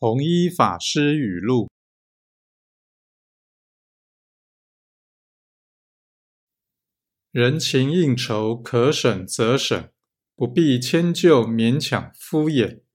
弘一法师语录。人情应酬可省则省不必迁就勉强敷衍。